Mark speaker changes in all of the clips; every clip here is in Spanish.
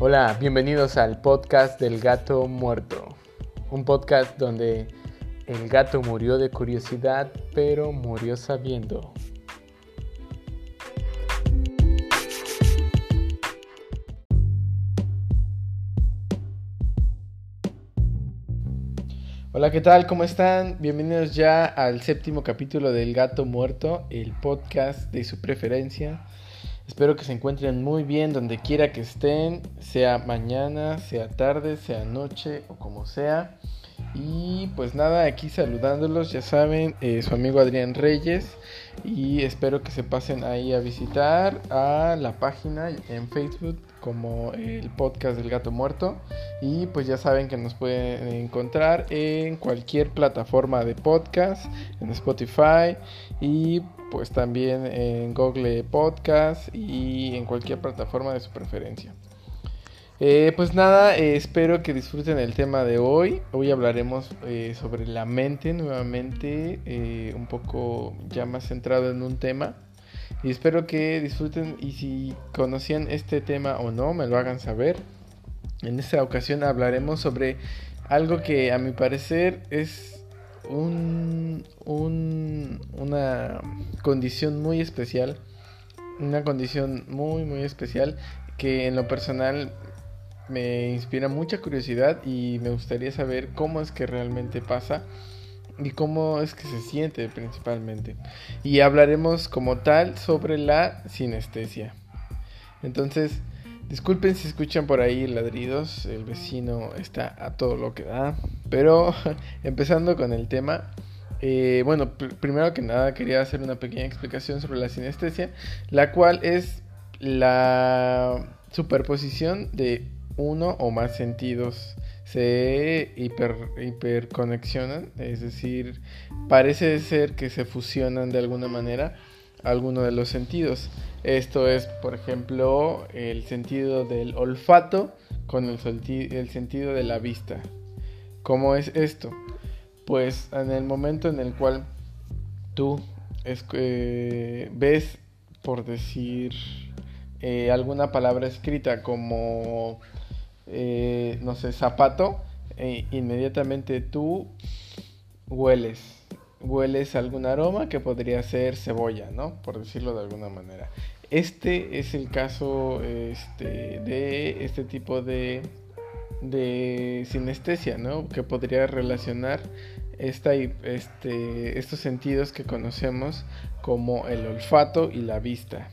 Speaker 1: Hola, bienvenidos al podcast del gato muerto. Un podcast donde el gato murió de curiosidad, pero murió sabiendo. Hola, ¿qué tal? ¿Cómo están? Bienvenidos ya al séptimo capítulo del Gato Muerto, el podcast de su preferencia. Espero que se encuentren muy bien donde quiera que estén, sea mañana, sea tarde, sea noche o como sea. Y pues nada, aquí saludándolos, ya saben, eh, su amigo Adrián Reyes. Y espero que se pasen ahí a visitar a la página en Facebook como el podcast del gato muerto. Y pues ya saben que nos pueden encontrar en cualquier plataforma de podcast, en Spotify y pues también en Google Podcast y en cualquier plataforma de su preferencia. Eh, pues nada, eh, espero que disfruten el tema de hoy. Hoy hablaremos eh, sobre la mente nuevamente, un poco ya más centrado en un tema. Y espero que disfruten y si conocían este tema o no, me lo hagan saber. En esta ocasión hablaremos sobre algo que a mi parecer es un, una condición muy especial. Una condición muy muy especial que en lo personal me inspira mucha curiosidad y me gustaría saber cómo es que realmente pasa y cómo es que se siente principalmente. Y hablaremos como tal sobre la sinestesia. Entonces, disculpen si escuchan por ahí ladridos, el vecino está a todo lo que da. Pero empezando con el tema, eh, bueno, primero que nada quería hacer una pequeña explicación sobre la sinestesia, la cual es la superposición de uno o más sentidos se hiper, hiperconexionan, es decir, parece ser que se fusionan de alguna manera alguno de los sentidos. Esto es, por ejemplo, el sentido del olfato con el, el sentido de la vista. ¿Cómo es esto? Pues en el momento en el cual tú eh, ves, por decir, eh, alguna palabra escrita como eh, no sé, zapato, e inmediatamente tú hueles, hueles algún aroma que podría ser cebolla, ¿no? Por decirlo de alguna manera. Este es el caso este, de este tipo de, de sinestesia, ¿no? Que podría relacionar esta, este, estos sentidos que conocemos como el olfato y la vista.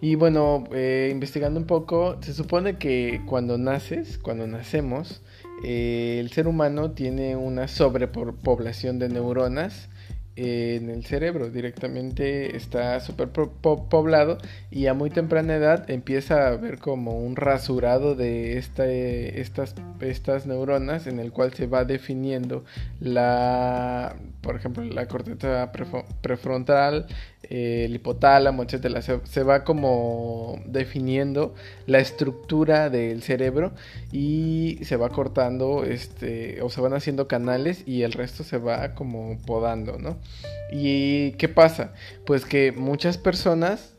Speaker 1: Y bueno, eh, investigando un poco, se supone que cuando naces, cuando nacemos, eh, el ser humano tiene una sobrepoblación de neuronas en el cerebro, directamente está súper poblado y a muy temprana edad empieza a haber como un rasurado de estas, estas neuronas en el cual se va definiendo la, por ejemplo, la corteza prefrontal, el hipotálamo, etcétera, se, va como definiendo la estructura del cerebro y se va cortando, este, o se van haciendo canales y el resto se va como podando, ¿no? ¿Y qué pasa? Pues que muchas personas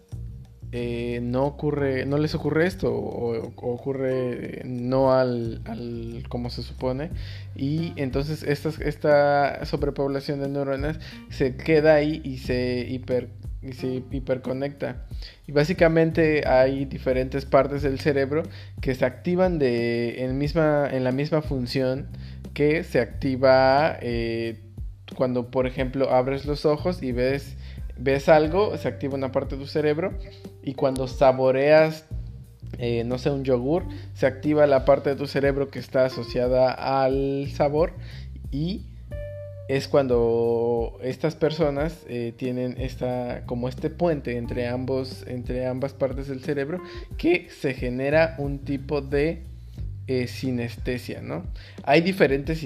Speaker 1: eh, no ocurre, no les ocurre esto, o, ocurre no al, al, como se supone, y entonces esta, esta sobrepoblación de neuronas se queda ahí y se hiper y se hiperconecta. Y básicamente hay diferentes partes del cerebro que se activan de, en, misma, en la misma función que se activa eh, cuando, por ejemplo, abres los ojos y ves, ves algo, se activa una parte de tu cerebro. Y cuando saboreas, eh, no sé, un yogur, se activa la parte de tu cerebro que está asociada al sabor. Y es cuando estas personas eh, tienen esta como este puente entre ambos entre ambas partes del cerebro que se genera un tipo de eh, sinestesia no hay diferentes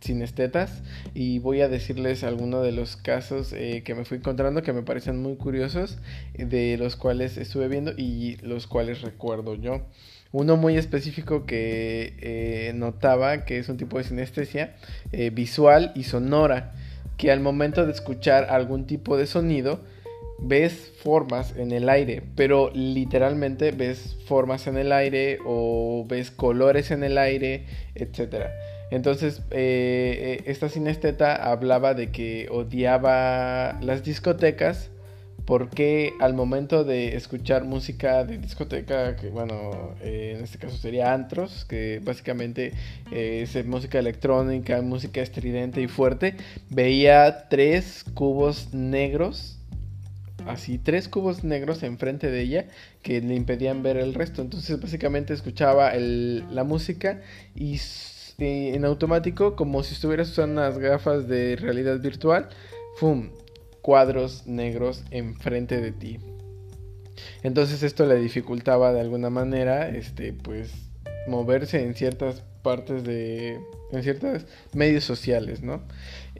Speaker 1: sinestetas y voy a decirles algunos de los casos eh, que me fui encontrando que me parecen muy curiosos de los cuales estuve viendo y los cuales recuerdo yo Uno muy específico que eh, notaba que es un tipo de sinestesia eh, visual y sonora, que al momento de escuchar algún tipo de sonido, ves formas en el aire, pero literalmente ves formas en el aire o ves colores en el aire, etc. Entonces, eh, esta sinesteta hablaba de que odiaba las discotecas porque al momento de escuchar música de discoteca, que bueno, eh, en este caso sería antros, que básicamente eh, es música electrónica, música estridente y fuerte, veía tres cubos negros, así tres cubos negros enfrente de ella que le impedían ver el resto. Entonces básicamente escuchaba la música y en automático, como si estuvieras usando unas gafas de realidad virtual, ¡fum! cuadros negros enfrente de ti. Entonces esto le dificultaba de alguna manera, este, pues, moverse en ciertas partes de, en ciertos medios sociales, ¿no?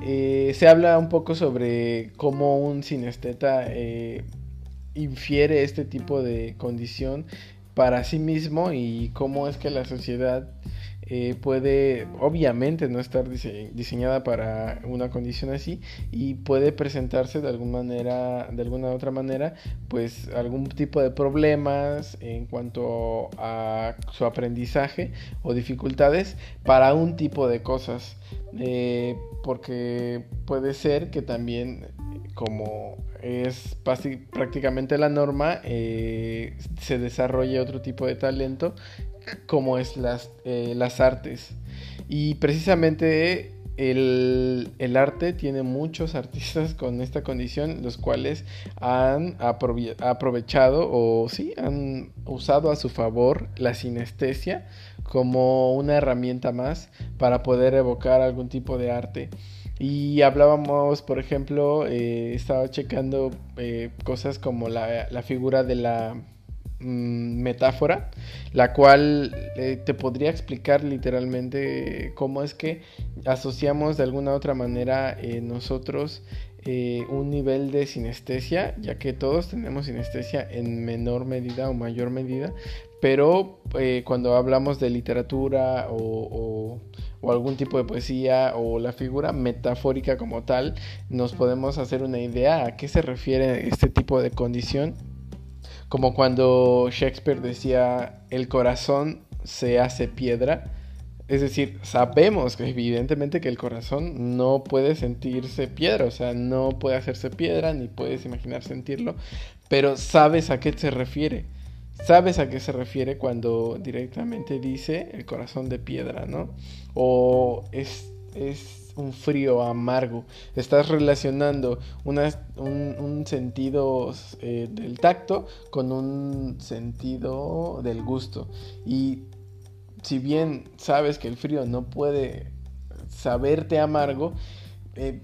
Speaker 1: Eh, se habla un poco sobre cómo un sinesteta eh, infiere este tipo de condición para sí mismo y cómo es que la sociedad eh, puede obviamente no estar diseñada para una condición así y puede presentarse de alguna manera de alguna otra manera pues algún tipo de problemas en cuanto a su aprendizaje o dificultades para un tipo de cosas eh, porque puede ser que también como es prácticamente la norma, eh, se desarrolle otro tipo de talento como es las, eh, las artes. Y precisamente el, arte tiene muchos artistas con esta condición, los cuales han aprovechado o sí, han usado a su favor la sinestesia como una herramienta más para poder evocar algún tipo de arte. Y hablábamos, por ejemplo, eh, estaba checando eh, cosas como la figura de la Mm, metáfora, la cual eh, te podría explicar literalmente cómo es que asociamos de alguna otra manera eh, nosotros eh, un nivel de sinestesia, ya que todos tenemos sinestesia en menor medida o mayor medida, pero cuando hablamos de literatura o, o algún tipo de poesía o la figura metafórica como tal, nos podemos hacer una idea a qué se refiere este tipo de condición como cuando Shakespeare decía, el corazón se hace piedra. Es decir, sabemos que evidentemente que el corazón no puede sentirse piedra, o sea, no puede hacerse piedra, ni puedes imaginar sentirlo, pero sabes a qué se refiere. Sabes a qué se refiere cuando directamente dice el corazón de piedra, ¿no? O es, es un frío amargo. Estás relacionando un, sentido eh, del tacto con un sentido del gusto. Y si bien sabes que el frío no puede saberte amargo,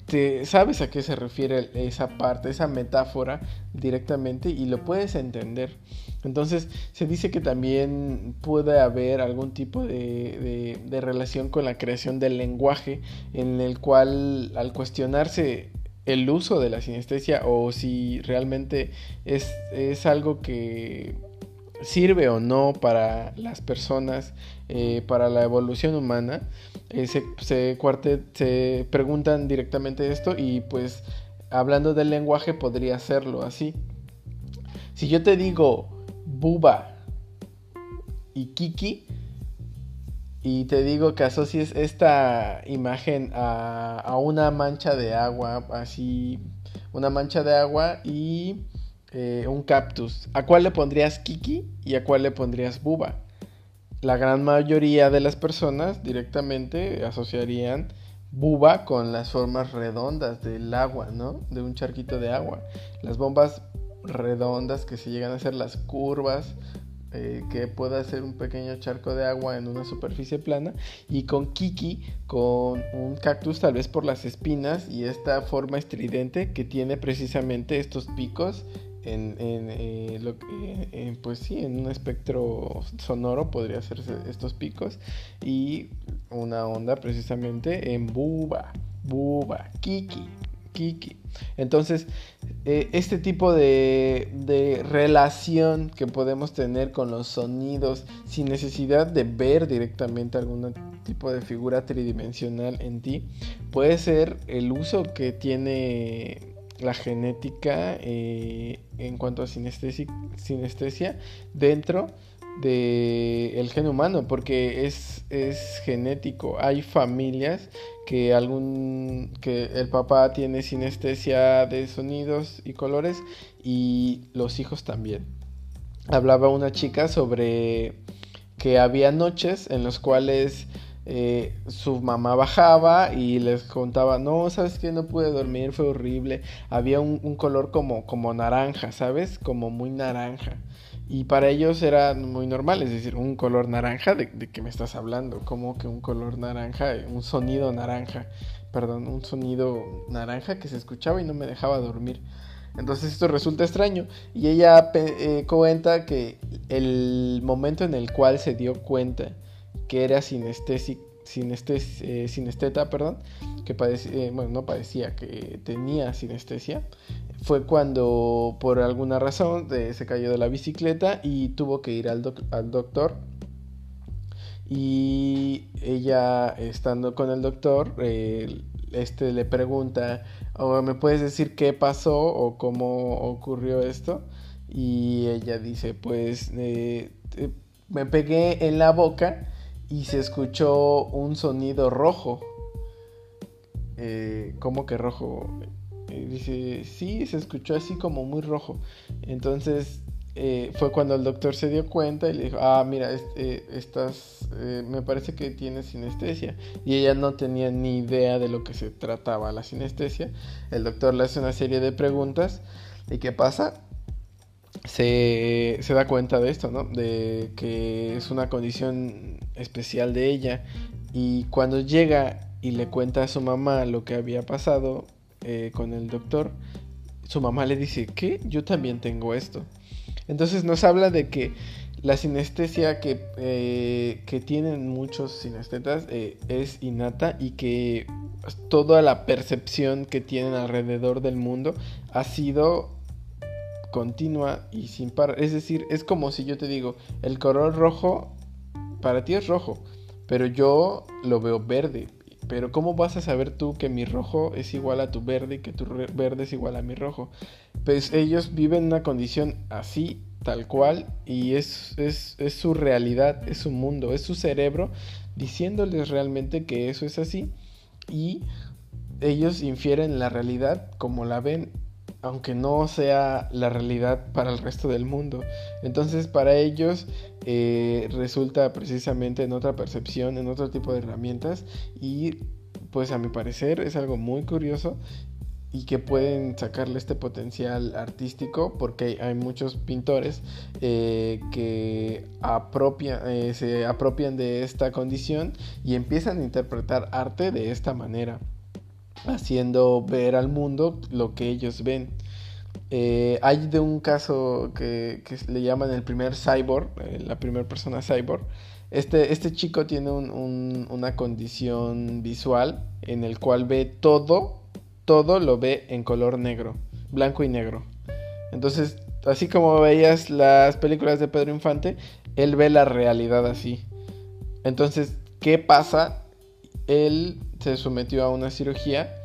Speaker 1: te, sabes a qué se refiere esa parte, esa metáfora directamente y lo puedes entender. Entonces se dice que también puede haber algún tipo de, relación con la creación del lenguaje en el cual al cuestionarse el uso de la sinestesia o si realmente es, es algo que sirve o no para las personas, eh, para la evolución humana, eh, se, se, preguntan directamente esto y pues hablando del lenguaje podría serlo así. Si yo te digo Buba y Kiki. Y te digo que asocies esta imagen a, una mancha de agua, así, una mancha de agua y eh, un cactus. ¿A cuál le pondrías Kiki y a cuál le pondrías Buba? La gran mayoría de las personas directamente asociarían Buba con las formas redondas del agua, ¿no? De un charquito de agua. Las bombas redondas que se llegan a hacer las curvas eh, que pueda ser un pequeño charco de agua en una superficie plana y con Kiki con un cactus tal vez por las espinas y esta forma estridente que tiene precisamente estos picos en, en, eh, lo, pues sí, en un espectro sonoro podría hacerse estos picos y una onda precisamente en buba, buba, kiki, Kiki. Entonces, eh, este tipo de, de, relación que podemos tener con los sonidos sin necesidad de ver directamente algún tipo de figura tridimensional en ti, puede ser el uso que tiene la genética eh, en cuanto a sinestesia, dentro del el gen humano porque es, es genético. Hay familias que algún que el papá tiene sinestesia de sonidos y colores y los hijos también. Hablaba una chica sobre que había noches en las cuales eh, su mamá bajaba y les contaba, no, sabes que no pude dormir, fue horrible. Había un, color como, como naranja, ¿sabes? Como muy naranja. Y para ellos era muy normal, es decir, un color naranja, ¿de, de qué me estás hablando? Como que un color naranja, un sonido naranja, perdón, un sonido naranja que se escuchaba y no me dejaba dormir. Entonces esto resulta extraño. Y ella eh, cuenta que el momento en el cual se dio cuenta que era sinestesi, eh, sinesteta, perdón, que padecía, eh, bueno, no padecía, que tenía sinestesia, fue cuando por alguna razón se cayó de la bicicleta y tuvo que ir al, al doctor. Y ella, estando con el doctor, este le pregunta, o me puedes decir qué pasó o cómo ocurrió esto. Y ella dice, pues eh, me pegué en la boca y se escuchó un sonido rojo. Eh, ¿Cómo que rojo? Eh, dice, sí, se escuchó así como muy rojo. Entonces eh, fue cuando el doctor se dio cuenta y le dijo, ah, mira, estás, me parece que tienes sinestesia. Y ella no tenía ni idea de lo que se trataba la sinestesia. El doctor le hace una serie de preguntas. ¿Y qué pasa? Se, da cuenta de esto, ¿no? De que es una condición especial de ella. Y cuando llega y le cuenta a su mamá lo que había pasado eh, con el doctor, su mamá le dice, ¿qué? Yo también tengo esto. Entonces nos habla de que la sinestesia que, eh, que tienen muchos sinestetas eh, es innata y que toda la percepción que tienen alrededor del mundo ha sido continua y sin parar. Es decir, es como si yo te digo, el color rojo para ti es rojo, pero yo lo veo verde. Pero ¿cómo vas a saber tú que mi rojo es igual a tu verde y que tu verde es igual a mi rojo? Pues ellos viven una condición así, tal cual, y es, es, es su realidad, es su mundo, es su cerebro diciéndoles realmente que eso es así. Y ellos infieren la realidad como la ven aunque no sea la realidad para el resto del mundo. Entonces para ellos eh, resulta precisamente en otra percepción, en otro tipo de herramientas y pues a mi parecer es algo muy curioso y que pueden sacarle este potencial artístico porque hay muchos pintores eh, que eh, se apropian de esta condición y empiezan a interpretar arte de esta manera haciendo ver al mundo lo que ellos ven. Eh, hay de un caso que, le llaman el primer cyborg, eh, la primera persona cyborg. Este, este chico tiene una condición visual en el cual ve todo, todo lo ve en color negro, blanco y negro. Entonces, así como veías las películas de Pedro Infante, él ve la realidad así. Entonces, ¿qué pasa? Él se sometió a una cirugía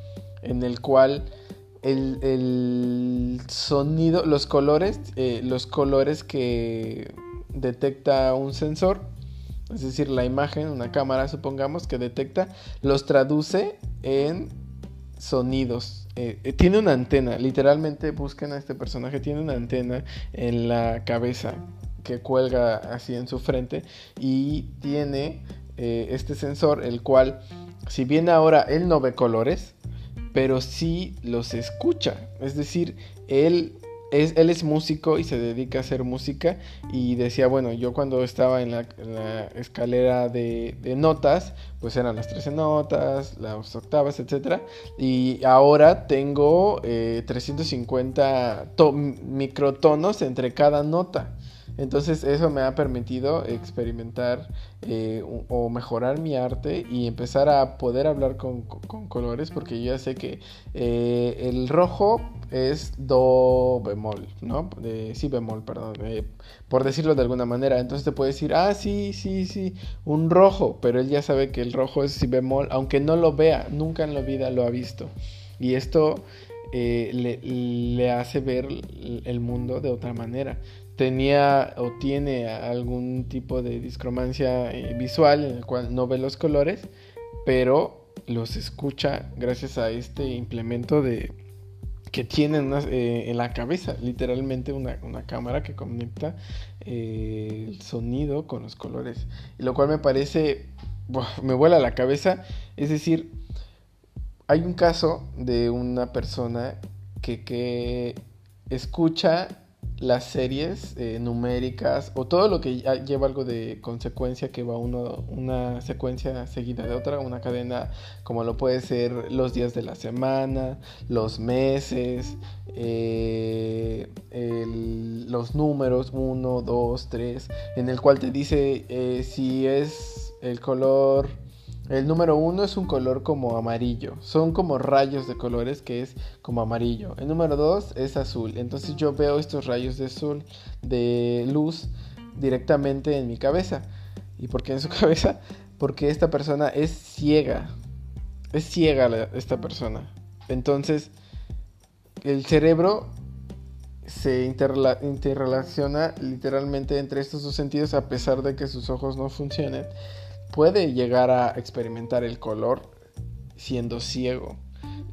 Speaker 1: en el cual el, sonido, los colores, eh, los colores que detecta un sensor, es decir, la imagen, una cámara supongamos que detecta, los traduce en sonidos. Eh, eh, tiene una antena, literalmente busquen a este personaje, tiene una antena en la cabeza que cuelga así en su frente y tiene este sensor el cual si bien ahora él no ve colores, pero sí los escucha. Es decir, él es, él es músico y se dedica a hacer música y decía, bueno, yo cuando estaba en la, escalera de, notas, pues eran las 13 notas, las octavas, etc. Y ahora tengo 350 eh, microtonos entre cada nota. Entonces eso me ha permitido experimentar eh, o mejorar mi arte y empezar a poder hablar con, colores porque yo ya sé que eh, el rojo es do bemol, ¿no? De, sí bemol, perdón, eh, por decirlo de alguna manera. Entonces te puede decir, ah, sí, sí, sí, un rojo, pero él ya sabe que el rojo es si bemol, aunque no lo vea, nunca en la vida lo ha visto. Y esto eh, le, hace ver el mundo de otra manera. Tenía o tiene algún tipo de discromancia eh, visual en el cual no ve los colores, pero los escucha gracias a este implemento de que tiene eh, en la cabeza, literalmente una, cámara que conecta el sonido con los colores. Lo cual me parece, me vuela la cabeza. Es decir, hay un caso de una persona que, que escucha las series eh, numéricas o todo lo que lleva algo de consecuencia que va uno una secuencia seguida de otra una cadena como lo puede ser los días de la semana los meses eh, los números 1 2 3 en el cual te dice eh, si es el color el número uno es un color como amarillo. Son como rayos de colores que es como amarillo. El número dos es azul. Entonces yo veo estos rayos de azul, de luz, directamente en mi cabeza. ¿Y por qué en su cabeza? Porque esta persona es ciega. Es ciega esta persona. Entonces, el cerebro se interrelaciona literalmente entre estos dos sentidos a pesar de que sus ojos no funcionen puede llegar a experimentar el color siendo ciego,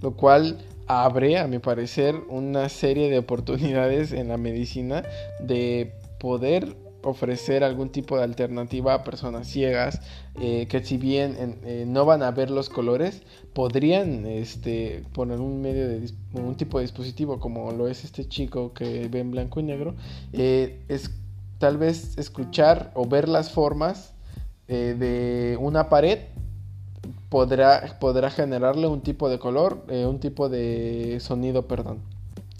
Speaker 1: lo cual abre, a mi parecer, una serie de oportunidades en la medicina de poder ofrecer algún tipo de alternativa a personas ciegas eh, que si bien eh, no van a ver los colores podrían este, poner un medio de un tipo de dispositivo como lo es este chico que ve en blanco y negro eh, es tal vez escuchar o ver las formas eh, de una pared podrá, podrá generarle un tipo de color, eh, un tipo de sonido, perdón.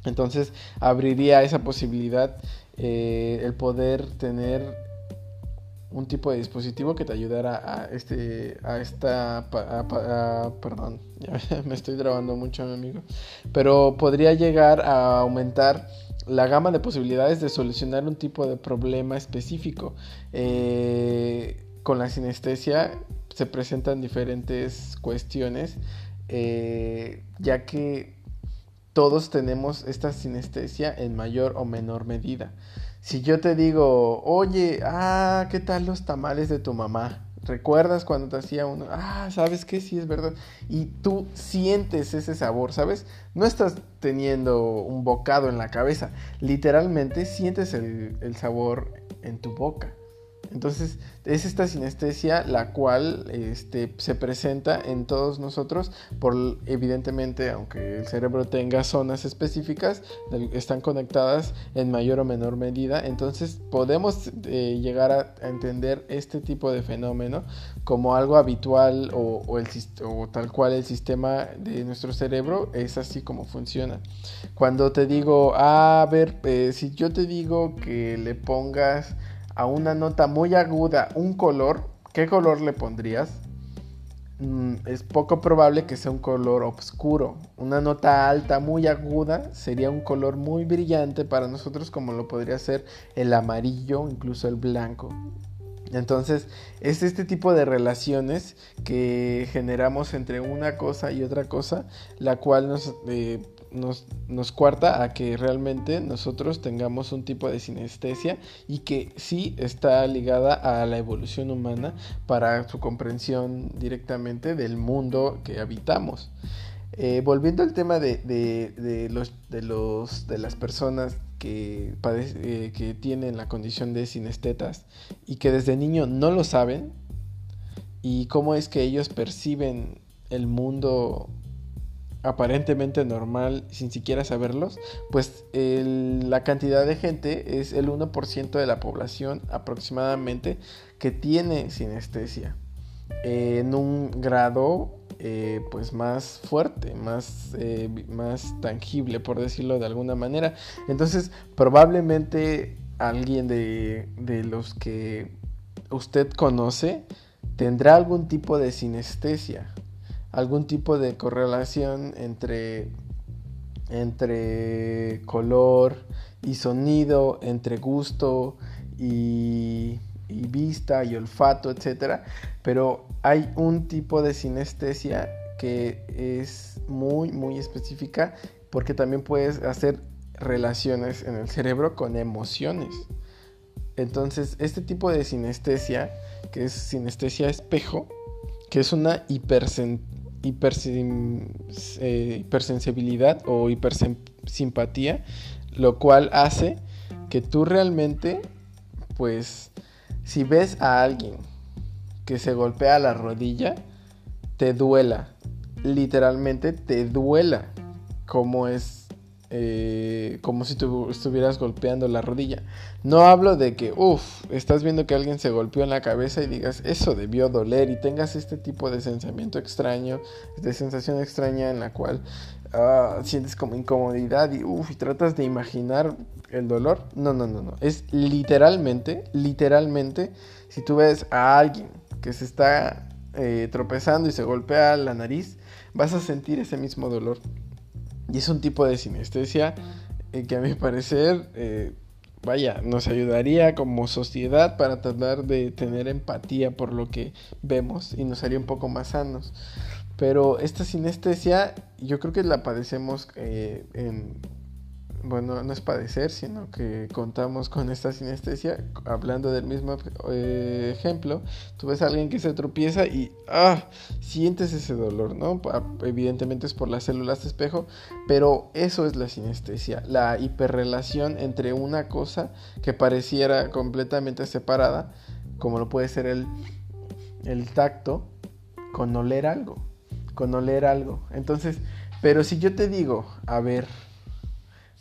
Speaker 1: Entonces abriría esa posibilidad eh, el poder tener un tipo de dispositivo que te ayudara a este a esta perdón me estoy grabando mucho mi amigo pero podría llegar a aumentar la gama de posibilidades de solucionar un tipo de problema específico eh, con la sinestesia se presentan diferentes cuestiones, eh, ya que todos tenemos esta sinestesia en mayor o menor medida. Si yo te digo, oye, ah, ¿qué tal los tamales de tu mamá? ¿Recuerdas cuando te hacía uno? Ah, ¿sabes qué? Sí, es verdad. Y tú sientes ese sabor, ¿sabes? No estás teniendo un bocado en la cabeza. Literalmente sientes el, el sabor en tu boca. Entonces es esta sinestesia la cual este, se presenta en todos nosotros por evidentemente aunque el cerebro tenga zonas específicas están conectadas en mayor o menor medida. Entonces podemos eh, llegar a, entender este tipo de fenómeno como algo habitual o, el, tal cual el sistema de nuestro cerebro es así como funciona. Cuando te digo ah, a ver eh, si yo te digo que le pongas a una nota muy aguda un color, ¿qué color le pondrías? Mm, es poco probable que sea un color oscuro. Una nota alta, muy aguda, sería un color muy brillante para nosotros como lo podría ser el amarillo, incluso el blanco. Entonces, es este tipo de relaciones que generamos entre una cosa y otra cosa, la cual nos eh, nos, cuarta a que realmente nosotros tengamos un tipo de sinestesia y que sí está ligada a la evolución humana para su comprensión directamente del mundo que habitamos. Eh, volviendo al tema de, de, los, de, los, de las personas que, eh, que tienen la condición de sinestetas y que desde niño no lo saben, y cómo es que ellos perciben el mundo aparentemente normal sin siquiera saberlos, pues la cantidad de gente es el 1% de la población aproximadamente que tiene sinestesia en un grado eh, pues más fuerte, más, eh, más tangible por decirlo de alguna manera. Entonces probablemente alguien de, de los que usted conoce tendrá algún tipo de sinestesia, algún tipo de correlación entre, entre color y sonido, entre gusto y, y vista y olfato, etc. Pero hay un tipo de sinestesia que es muy, muy específica porque también puedes hacer relaciones en el cerebro con emociones. Entonces, este tipo de sinestesia, que es sinestesia espejo, que es una eh, hipersensibilidad o hipersimpatía, lo cual hace que tú realmente, pues, si ves a alguien que se golpea la rodilla, te duela, literalmente te duela, como es eh, como si tú estuvieras golpeando la rodilla. No hablo de que, uff, estás viendo que alguien se golpeó en la cabeza y digas, eso debió doler y tengas este tipo de sentimiento extraño, de sensación extraña en la cual ah, sientes como incomodidad y, uff, y tratas de imaginar el dolor. No, no, no, no. Es literalmente, literalmente, si tú ves a alguien que se está eh, tropezando y se golpea la nariz, vas a sentir ese mismo dolor. Y es un tipo de sinestesia eh, que a mi parecer, eh, vaya, nos ayudaría como sociedad para tratar de tener empatía por lo que vemos y nos haría un poco más sanos. Pero esta sinestesia yo creo que la padecemos eh, en bueno, no es padecer, sino que contamos con esta sinestesia. Hablando del mismo eh, ejemplo, tú ves a alguien que se tropieza y ah, sientes ese dolor, ¿no? Evidentemente es por las células de espejo, pero eso es la sinestesia, la hiperrelación entre una cosa que pareciera completamente separada, como lo puede ser el, el tacto, con oler algo, con oler algo. Entonces, pero si yo te digo, a ver,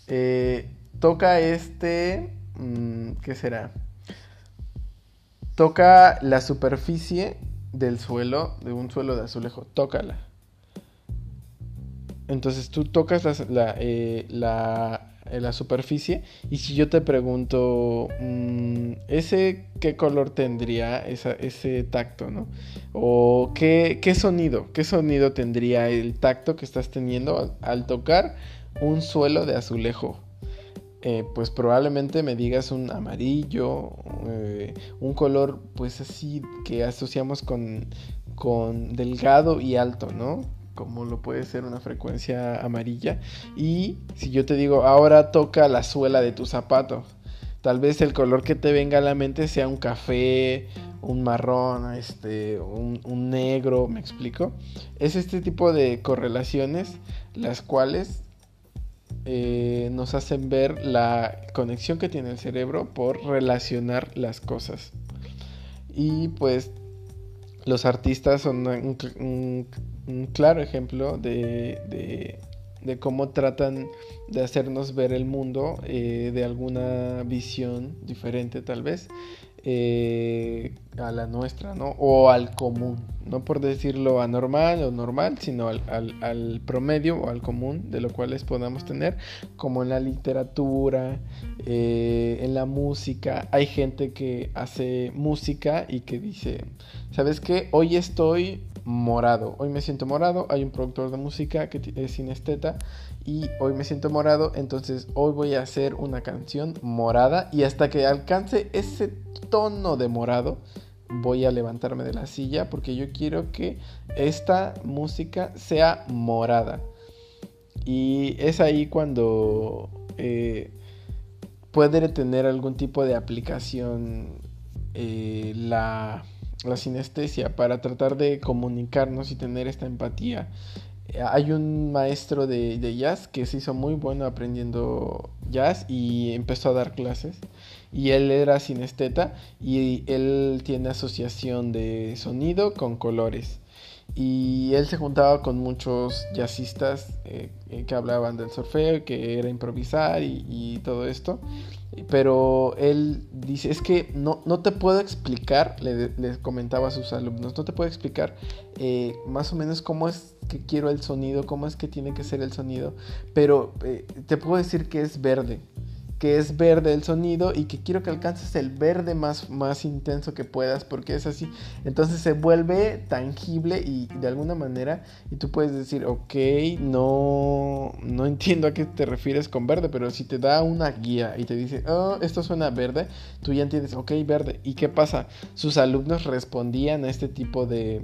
Speaker 1: eh, toca este... Mm, ¿Qué será? Toca la superficie del suelo, de un suelo de azulejo. Tócala. Entonces tú tocas la, eh, eh, la, superficie y si yo te pregunto, mm, ¿ese qué color tendría ese tacto, no? O ¿qué, qué, sonido, qué sonido tendría el tacto que estás teniendo al tocar un suelo de azulejo. Eh, pues probablemente me digas un amarillo, eh, un color pues así que asociamos con, con delgado y alto, ¿no? Como lo puede ser una frecuencia amarilla. Y si yo te digo, ahora toca la suela de tu zapato, tal vez el color que te venga a la mente sea un café, un marrón, este, un, un negro, ¿me explico? Es este tipo de correlaciones las cuales eh, nos hacen ver la conexión que tiene el cerebro por relacionar las cosas. Y pues los artistas son un, claro ejemplo de, cómo tratan de hacernos ver el mundo eh, de alguna visión diferente tal vez. Eh, a la nuestra, ¿no? O al común, no por decirlo anormal o normal, sino al, promedio o al común de lo cuales podamos tener, como en la literatura, eh, en la música. Hay gente que hace música y que dice, ¿sabes qué? Hoy estoy morado, hoy me siento morado, hay un productor de música que es sinesteta y hoy me siento morado, entonces hoy voy a hacer una canción morada y hasta que alcance ese tono de morado voy a levantarme de la silla porque yo quiero que esta música sea morada. Y es ahí cuando eh, puede tener algún tipo de aplicación eh, la, la sinestesia para tratar de comunicarnos y tener esta empatía hay un maestro de, jazz que se hizo muy bueno aprendiendo jazz y empezó a dar clases. Y él era sinesteta y él tiene asociación de sonido con colores. Y él se juntaba con muchos jazzistas eh, eh, que hablaban del surfeo, que era improvisar y todo esto. Pero él dice, es que no, no te puedo explicar, le, comentaba a sus alumnos, no te puedo explicar eh, más o menos cómo es que quiero el sonido, cómo es que tiene que ser el sonido, pero eh, te puedo decir que es verde. Que es verde el sonido y que quiero que alcances el verde más, más intenso que puedas porque es así. Entonces se vuelve tangible y de alguna manera y tú puedes decir, ok, no, no entiendo a qué te refieres con verde, pero si te da una guía y te dice, oh, esto suena verde, tú ya entiendes, ok, verde. ¿Y qué pasa? Sus alumnos respondían a este tipo de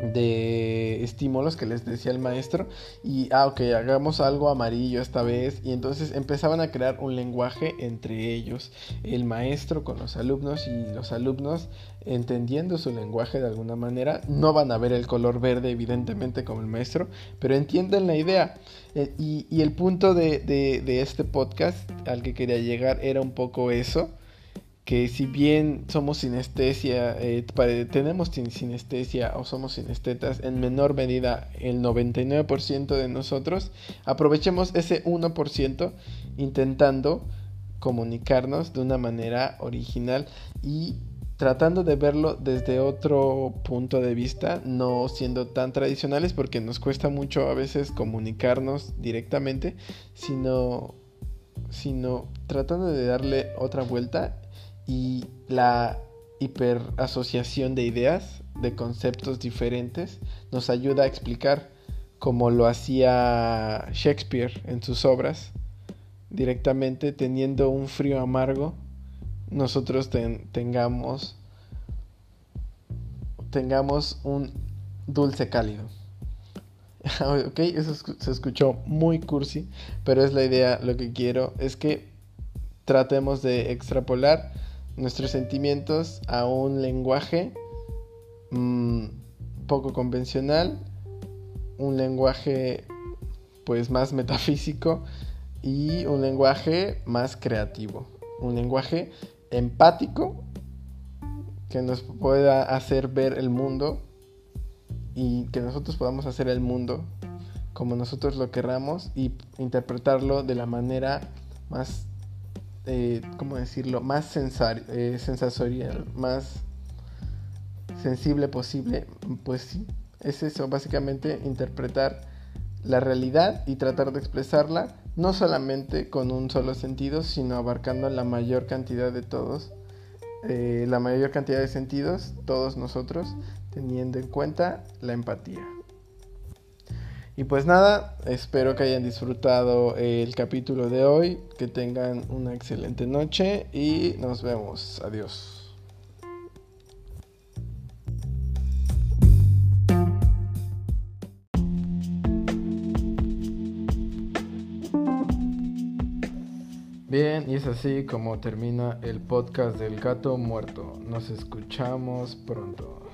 Speaker 1: de estímulos que les decía el maestro y ah ok hagamos algo amarillo esta vez y entonces empezaban a crear un lenguaje entre ellos el maestro con los alumnos y los alumnos entendiendo su lenguaje de alguna manera no van a ver el color verde evidentemente como el maestro pero entienden la idea. Eh, y, y, el punto de, de, de este podcast al que quería llegar era un poco eso que si bien somos sinestesia, eh, tenemos sinestesia o somos sinestetas, en menor medida el 99% de nosotros, aprovechemos ese 1% intentando comunicarnos de una manera original y tratando de verlo desde otro punto de vista, no siendo tan tradicionales porque nos cuesta mucho a veces comunicarnos directamente, sino, sino tratando de darle otra vuelta y la hiperasociación de ideas, de conceptos diferentes, nos ayuda a explicar como lo hacía Shakespeare en sus obras, directamente teniendo un frío amargo, nosotros tengamos tengamos un dulce cálido. ok, eso se escuchó muy cursi, pero es la idea, lo que quiero es que tratemos de extrapolar nuestros sentimientos a un lenguaje mm, poco convencional, un lenguaje pues más metafísico y un lenguaje más creativo, un lenguaje empático que nos pueda hacer ver el mundo y que nosotros podamos hacer el mundo como nosotros lo querramos y interpretarlo de la manera más eh, ¿cómo decirlo?, más eh, sensorial, más sensible posible, pues sí, es eso, básicamente interpretar la realidad y tratar de expresarla, no solamente con un solo sentido, sino abarcando la mayor cantidad de todos, eh, la mayor cantidad de sentidos, todos nosotros, teniendo en cuenta la empatía. Y pues nada, espero que hayan disfrutado el capítulo de hoy, que tengan una excelente noche y nos vemos. Adiós. Bien, y es así como termina el podcast del gato muerto. Nos escuchamos pronto.